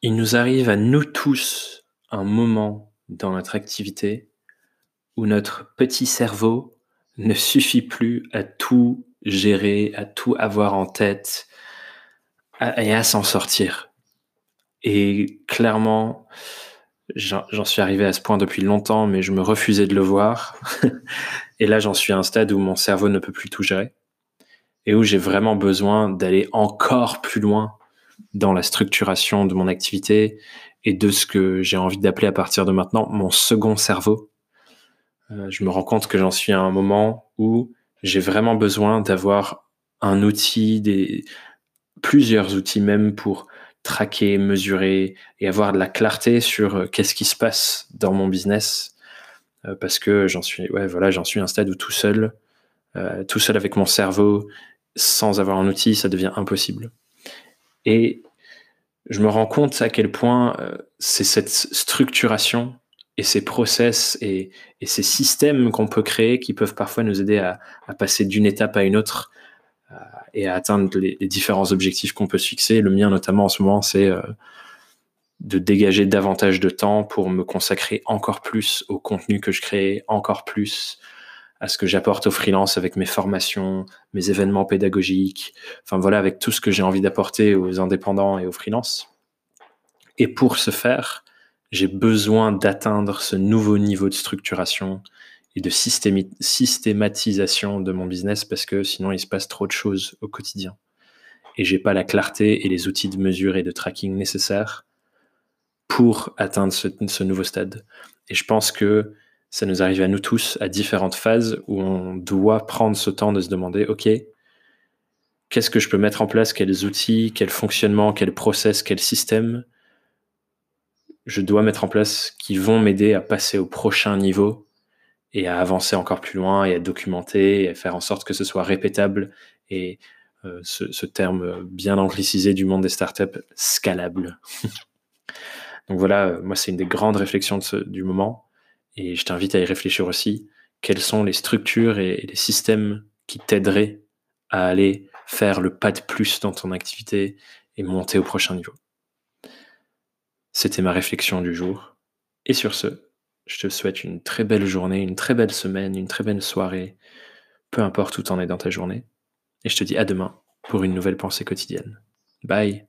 Il nous arrive à nous tous un moment dans notre activité où notre petit cerveau ne suffit plus à tout gérer, à tout avoir en tête et à s'en sortir. Et clairement, j'en suis arrivé à ce point depuis longtemps, mais je me refusais de le voir. et là, j'en suis à un stade où mon cerveau ne peut plus tout gérer et où j'ai vraiment besoin d'aller encore plus loin dans la structuration de mon activité et de ce que j'ai envie d'appeler à partir de maintenant mon second cerveau. Euh, je me rends compte que j'en suis à un moment où j'ai vraiment besoin d'avoir un outil, des, plusieurs outils même pour traquer, mesurer et avoir de la clarté sur euh, qu'est-ce qui se passe dans mon business. Euh, parce que j'en suis, voilà, j'en suis à un stade où tout seul, tout seul avec mon cerveau, sans avoir un outil, ça devient impossible. Et je me rends compte à quel point euh, c'est cette structuration et ces process et, ces systèmes qu'on peut créer qui peuvent parfois nous aider à, passer d'une étape à une autre euh, et à atteindre les, différents objectifs qu'on peut se fixer. Le mien notamment en ce moment, c'est euh, de dégager davantage de temps pour me consacrer encore plus au contenu que je crée, encore plus à ce que j'apporte aux freelance avec mes formations, mes événements pédagogiques, enfin voilà, avec tout ce que j'ai envie d'apporter aux indépendants et aux freelance. Et pour ce faire, j'ai besoin d'atteindre ce nouveau niveau de structuration et de systématisation de mon business parce que sinon il se passe trop de choses au quotidien. Et j'ai pas la clarté et les outils de mesure et de tracking nécessaires pour atteindre ce nouveau stade. Et je pense que ça nous arrive à nous tous à différentes phases où on doit prendre ce temps de se demander, OK, qu'est-ce que je peux mettre en place, quels outils, quel fonctionnement, quel process, quel système je dois mettre en place qui vont m'aider à passer au prochain niveau et à avancer encore plus loin et à documenter et à faire en sorte que ce soit répétable et euh, ce, terme bien anglicisé du monde des startups, scalable. Donc voilà, moi c'est une des grandes réflexions du moment et je t'invite à y réfléchir aussi. Quelles sont les structures et les systèmes qui t'aideraient à aller faire le pas de plus dans ton activité et monter au prochain niveau? C'était ma réflexion du jour. Et sur ce, je te souhaite une très belle journée, une très belle semaine, une très belle soirée, peu importe où t'en es dans ta journée. Et je te dis à demain pour une nouvelle pensée quotidienne. Bye